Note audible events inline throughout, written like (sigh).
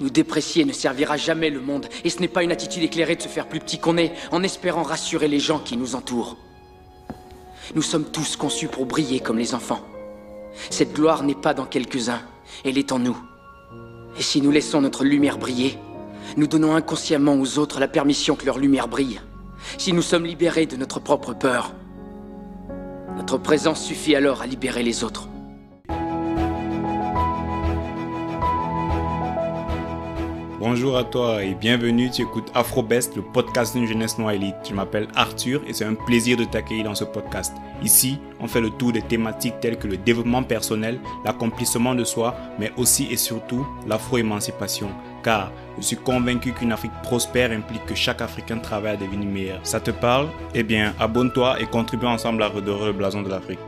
Nous déprécier ne servira jamais le monde, et ce n'est pas une attitude éclairée de se faire plus petit qu'on est, en espérant rassurer les gens qui nous entourent. Nous sommes tous conçus pour briller comme les enfants. Cette gloire n'est pas dans quelques-uns, elle est en nous. Et si nous laissons notre lumière briller, nous donnons inconsciemment aux autres la permission que leur lumière brille. Si nous sommes libérés de notre propre peur, notre présence suffit alors à libérer les autres. Bonjour à toi et bienvenue, tu écoutes AfroBest, le podcast d'une jeunesse noire élite. Je m'appelle Arthur et c'est un plaisir de t'accueillir dans ce podcast. Ici, on fait le tour des thématiques telles que le développement personnel, l'accomplissement de soi, mais aussi et surtout l'afro-émancipation. Car je suis convaincu qu'une Afrique prospère implique que chaque Africain travaille à devenir meilleur. Ça te parle? Eh bien, abonne-toi et contribue ensemble à redorer le blason de l'Afrique.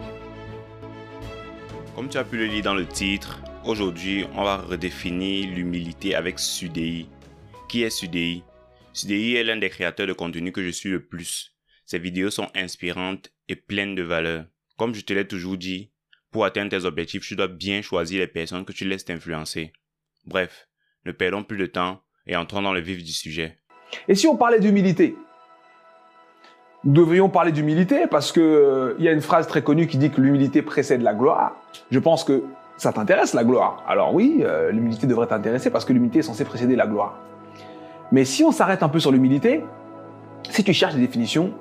Comme tu as pu le lire dans le titre, Aujourd'hui, on va redéfinir l'humilité avec Sudei. Qui est Sudei Sudei est l'un des créateurs de contenu que je suis le plus. Ses vidéos sont inspirantes et pleines de valeur. Comme je te l'ai toujours dit, pour atteindre tes objectifs, tu dois bien choisir les personnes que tu laisses t'influencer. Bref, ne perdons plus de temps et entrons dans le vif du sujet. Et si on parlait d'humilité? Nous devrions parler d'humilité parce que euh, il y a une phrase très connue qui dit que l'humilité précède la gloire. Je pense que ça t'intéresse la gloire. Alors oui, euh, l'humilité devrait t'intéresser parce que l'humilité est censée précéder la gloire. Mais si on s'arrête un peu sur l'humilité, si tu cherches des définitions,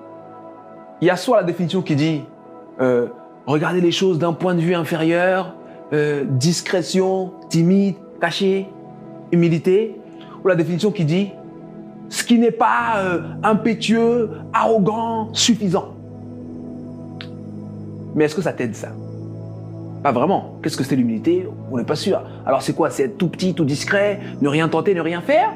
il y a soit la définition qui dit euh, regarder les choses d'un point de vue inférieur, euh, discrétion, timide, caché, humilité, ou la définition qui dit ce qui n'est pas impétueux, arrogant, suffisant. Mais est-ce que ça t'aide ça? Pas vraiment. Qu'est-ce que c'est l'humilité? On n'est pas sûr. Alors c'est quoi? C'est être tout petit, tout discret, ne rien tenter, ne rien faire?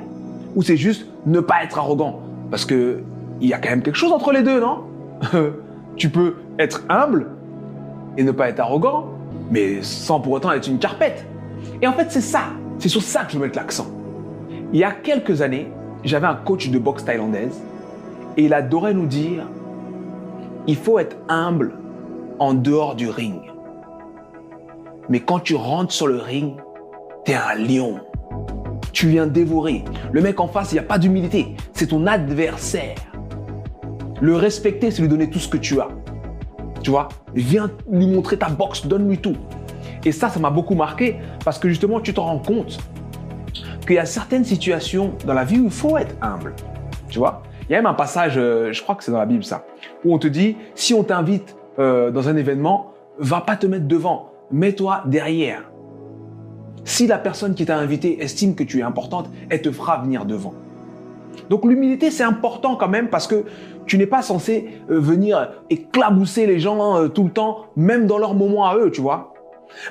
Ou c'est juste ne pas être arrogant? Parce que il y a quand même quelque chose entre les deux, non? (laughs) Tu peux être humble et ne pas être arrogant, mais sans pour autant être une carpette. Et en fait, c'est ça. C'est sur ça que je veux mettre l'accent. Il y a quelques années, j'avais un coach de boxe thaïlandaise et il adorait nous dire il faut être humble en dehors du ring. Mais quand tu rentres sur le ring, t'es un lion. Tu viens dévorer. Le mec en face, il n'y a pas d'humilité. C'est ton adversaire. Le respecter, c'est lui donner tout ce que tu as. Tu vois? Viens lui montrer ta boxe, donne-lui tout. Et ça, ça m'a beaucoup marqué parce que justement, tu te rends compte qu'il y a certaines situations dans la vie où il faut être humble. Tu vois? Il y a même un passage, euh, je crois que c'est dans la Bible ça, où on te dit, si on t'invite euh, dans un événement, va pas te mettre devant mets-toi derrière. Si la personne qui t'a invité estime que tu es importante, elle te fera venir devant. Donc l'humilité, c'est important quand même parce que tu n'es pas censé euh, venir éclabousser les gens euh, tout le temps, même dans leur moment à eux, tu vois.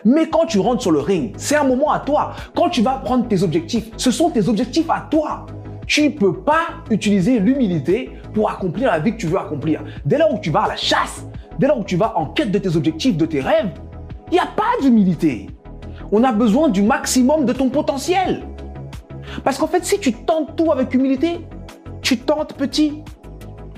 Mais quand tu rentres sur le ring, c'est un moment à toi. Quand tu vas prendre tes objectifs, ce sont tes objectifs à toi. Tu ne peux pas utiliser l'humilité pour accomplir la vie que tu veux accomplir. Dès lors où tu vas à la chasse, dès lors où tu vas en quête de tes objectifs, de tes rêves, il n'y a pas d'humilité. On a besoin du maximum de ton potentiel. Parce qu'en fait, si tu tentes tout avec humilité, tu tentes petit.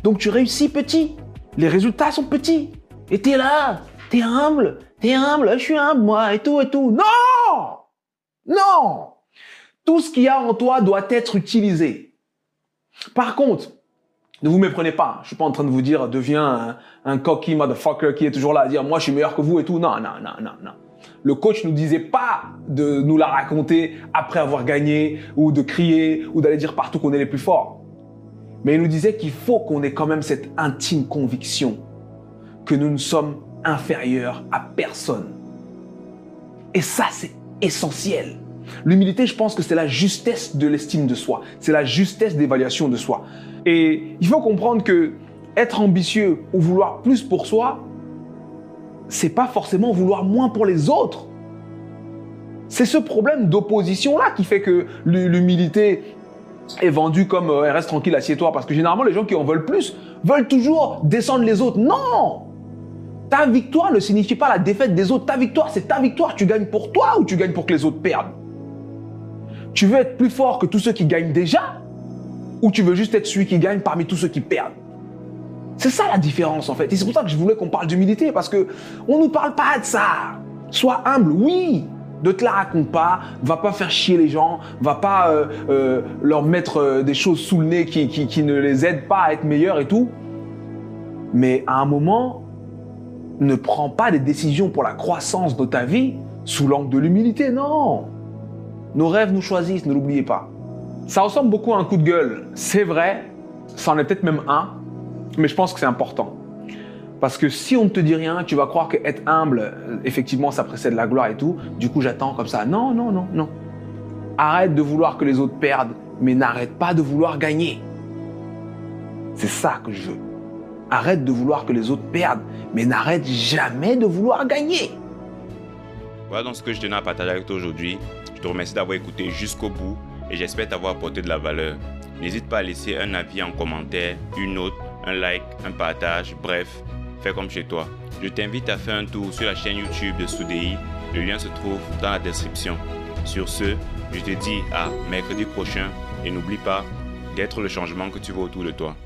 Donc tu réussis petit. Les résultats sont petits. Et tu es là, tu es humble, tu es humble, je suis humble moi, et tout, et tout. Non Non Tout ce qu'il y a en toi doit être utilisé. Par contre, ne vous méprenez pas. Je suis pas en train de vous dire deviens un, cocky motherfucker qui est toujours là à dire moi je suis meilleur que vous et tout. Non, non, non, non, non. Le coach nous disait pas de nous la raconter après avoir gagné ou de crier ou d'aller dire partout qu'on est les plus forts. Mais il nous disait qu'il faut qu'on ait quand même cette intime conviction que nous ne sommes inférieurs à personne. Et ça, c'est essentiel. L'humilité, je pense que c'est la justesse de l'estime de soi. C'est la justesse d'évaluation de soi. Et il faut comprendre que être ambitieux ou vouloir plus pour soi, c'est pas forcément vouloir moins pour les autres. C'est ce problème d'opposition-là qui fait que l'humilité est vendue comme euh, reste tranquille, assieds-toi. Parce que généralement, les gens qui en veulent plus veulent toujours descendre les autres. Non Ta victoire ne signifie pas la défaite des autres. Ta victoire, c'est ta victoire. Tu gagnes pour toi ou tu gagnes pour que les autres perdent? Tu veux être plus fort que tous ceux qui gagnent déjà? Ou tu veux juste être celui qui gagne parmi tous ceux qui perdent C'est ça la différence en fait. Et c'est pour ça que je voulais qu'on parle d'humilité parce que on nous parle pas de ça. Sois humble, oui, Ne te la raconte pas, va pas faire chier les gens, va pas euh, euh, leur mettre euh, des choses sous le nez qui, qui, qui ne les aident pas à être meilleurs et tout. Mais à un moment, ne prends pas des décisions pour la croissance de ta vie sous l'angle de l'humilité, non. Nos rêves nous choisissent, ne l'oubliez pas. Ça ressemble beaucoup à un coup de gueule, c'est vrai, ça en est peut-être même un, mais je pense que c'est important. Parce que si on ne te dit rien, tu vas croire que être humble, euh, effectivement, ça précède la gloire et tout. Du coup, j'attends comme ça. Non, non, non, non. Arrête de vouloir que les autres perdent, mais n'arrête pas de vouloir gagner. C'est ça que je veux. Arrête de vouloir que les autres perdent, mais n'arrête jamais de vouloir gagner. Voilà donc ce que je tenais à partager avec toi aujourd'hui. Je te remercie d'avoir écouté jusqu'au bout et j'espère t'avoir apporté de la valeur. N'hésite pas à laisser un avis en commentaire, une note, un like, un partage, bref, fais comme chez toi. Je t'invite à faire un tour sur la chaîne YouTube de Soudei. Le lien se trouve dans la description. Sur ce, je te dis à mercredi prochain et n'oublie pas d'être le changement que tu veux autour de toi.